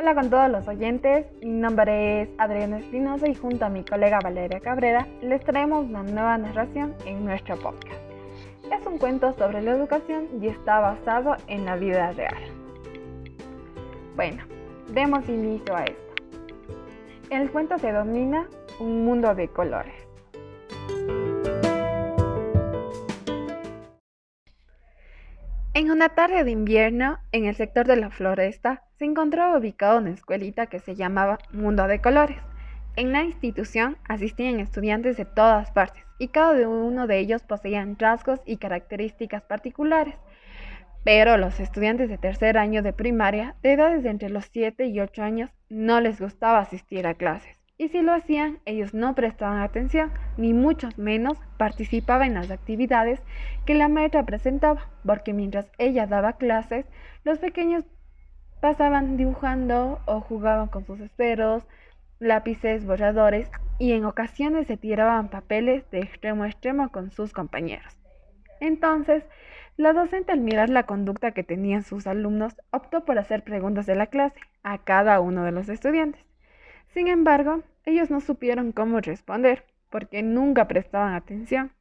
Hola con todos los oyentes, mi nombre es Adriana Espinosa y junto a mi colega Valeria Cabrera les traemos una nueva narración en nuestro podcast. Es un cuento sobre la educación y está basado en la vida real. Bueno, demos inicio a esto. El cuento se domina Un mundo de colores. Una tarde de invierno, en el sector de la floresta, se encontraba ubicada una escuelita que se llamaba Mundo de Colores. En la institución asistían estudiantes de todas partes y cada uno de ellos poseían rasgos y características particulares. Pero los estudiantes de tercer año de primaria, de edades de entre los 7 y 8 años, no les gustaba asistir a clases. Y si lo hacían, ellos no prestaban atención, ni mucho menos participaban en las actividades que la maestra presentaba, porque mientras ella daba clases, los pequeños pasaban dibujando o jugaban con sus esferos, lápices, borradores y en ocasiones se tiraban papeles de extremo a extremo con sus compañeros. Entonces, la docente al mirar la conducta que tenían sus alumnos optó por hacer preguntas de la clase a cada uno de los estudiantes. Sin embargo, ellos no supieron cómo responder porque nunca prestaban atención,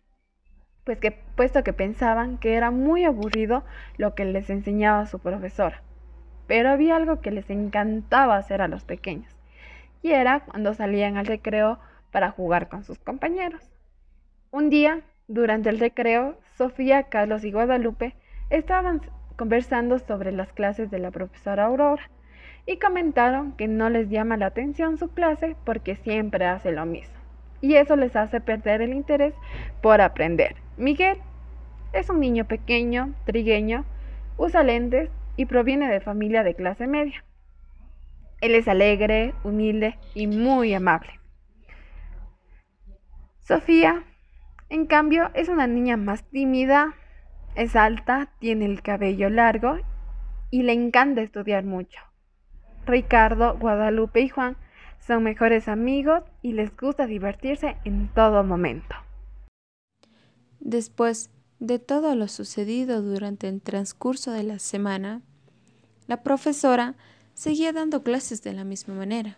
pues que, puesto que pensaban que era muy aburrido lo que les enseñaba su profesora. Pero había algo que les encantaba hacer a los pequeños, y era cuando salían al recreo para jugar con sus compañeros. Un día, durante el recreo, Sofía, Carlos y Guadalupe estaban conversando sobre las clases de la profesora Aurora y comentaron que no les llama la atención su clase porque siempre hace lo mismo. Y eso les hace perder el interés por aprender. Miguel es un niño pequeño, trigueño, usa lentes y proviene de familia de clase media. Él es alegre, humilde y muy amable. Sofía, en cambio, es una niña más tímida, es alta, tiene el cabello largo y le encanta estudiar mucho. Ricardo, Guadalupe y Juan son mejores amigos y les gusta divertirse en todo momento. Después de todo lo sucedido durante el transcurso de la semana, la profesora seguía dando clases de la misma manera,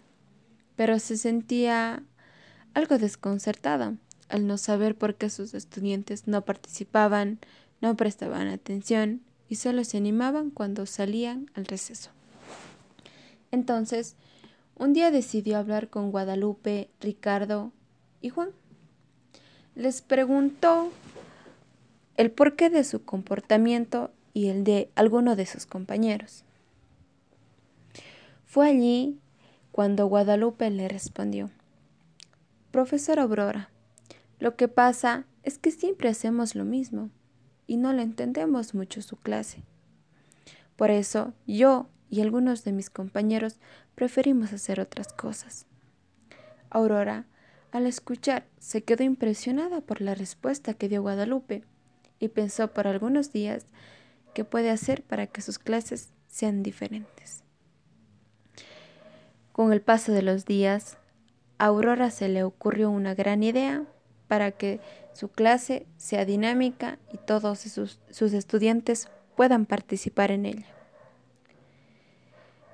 pero se sentía algo desconcertada al no saber por qué sus estudiantes no participaban, no prestaban atención y solo se animaban cuando salían al receso. Entonces, un día decidió hablar con Guadalupe, Ricardo y Juan. Les preguntó el porqué de su comportamiento y el de alguno de sus compañeros. Fue allí cuando Guadalupe le respondió, Profesor Aurora, lo que pasa es que siempre hacemos lo mismo y no le entendemos mucho su clase. Por eso yo y algunos de mis compañeros preferimos hacer otras cosas. Aurora, al escuchar, se quedó impresionada por la respuesta que dio Guadalupe y pensó por algunos días qué puede hacer para que sus clases sean diferentes. Con el paso de los días, a Aurora se le ocurrió una gran idea para que su clase sea dinámica y todos sus, sus estudiantes puedan participar en ella.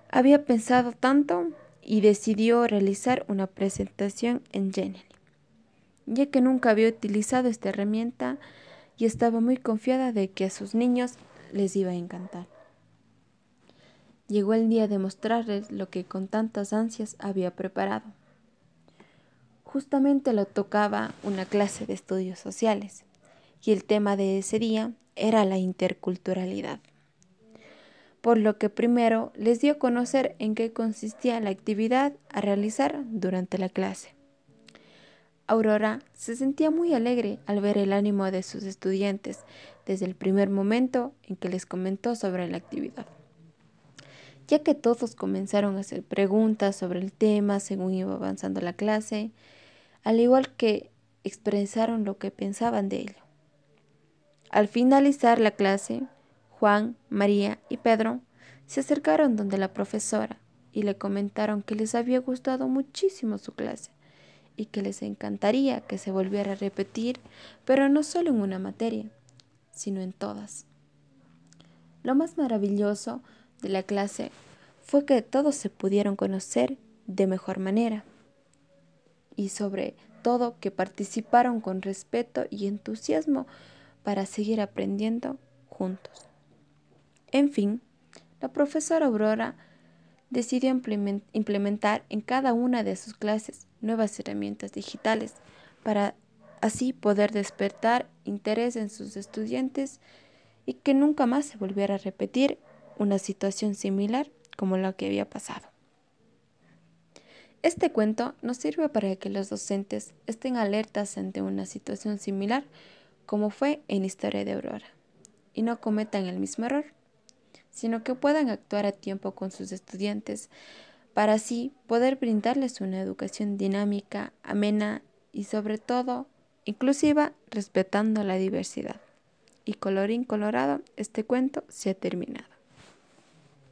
Había pensado tanto y decidió realizar una presentación en Genially, ya que nunca había utilizado esta herramienta y estaba muy confiada de que a sus niños les iba a encantar. Llegó el día de mostrarles lo que con tantas ansias había preparado. Justamente lo tocaba una clase de estudios sociales y el tema de ese día era la interculturalidad. Por lo que primero les dio a conocer en qué consistía la actividad a realizar durante la clase. Aurora se sentía muy alegre al ver el ánimo de sus estudiantes desde el primer momento en que les comentó sobre la actividad ya que todos comenzaron a hacer preguntas sobre el tema según iba avanzando la clase, al igual que expresaron lo que pensaban de ello. Al finalizar la clase, Juan, María y Pedro se acercaron donde la profesora y le comentaron que les había gustado muchísimo su clase y que les encantaría que se volviera a repetir, pero no solo en una materia, sino en todas. Lo más maravilloso de la clase fue que todos se pudieron conocer de mejor manera y sobre todo que participaron con respeto y entusiasmo para seguir aprendiendo juntos. En fin, la profesora Aurora decidió implementar en cada una de sus clases nuevas herramientas digitales para así poder despertar interés en sus estudiantes y que nunca más se volviera a repetir una situación similar como la que había pasado. Este cuento nos sirve para que los docentes estén alertas ante una situación similar como fue en Historia de Aurora y no cometan el mismo error, sino que puedan actuar a tiempo con sus estudiantes para así poder brindarles una educación dinámica, amena y sobre todo inclusiva respetando la diversidad. Y colorín colorado, este cuento se ha terminado.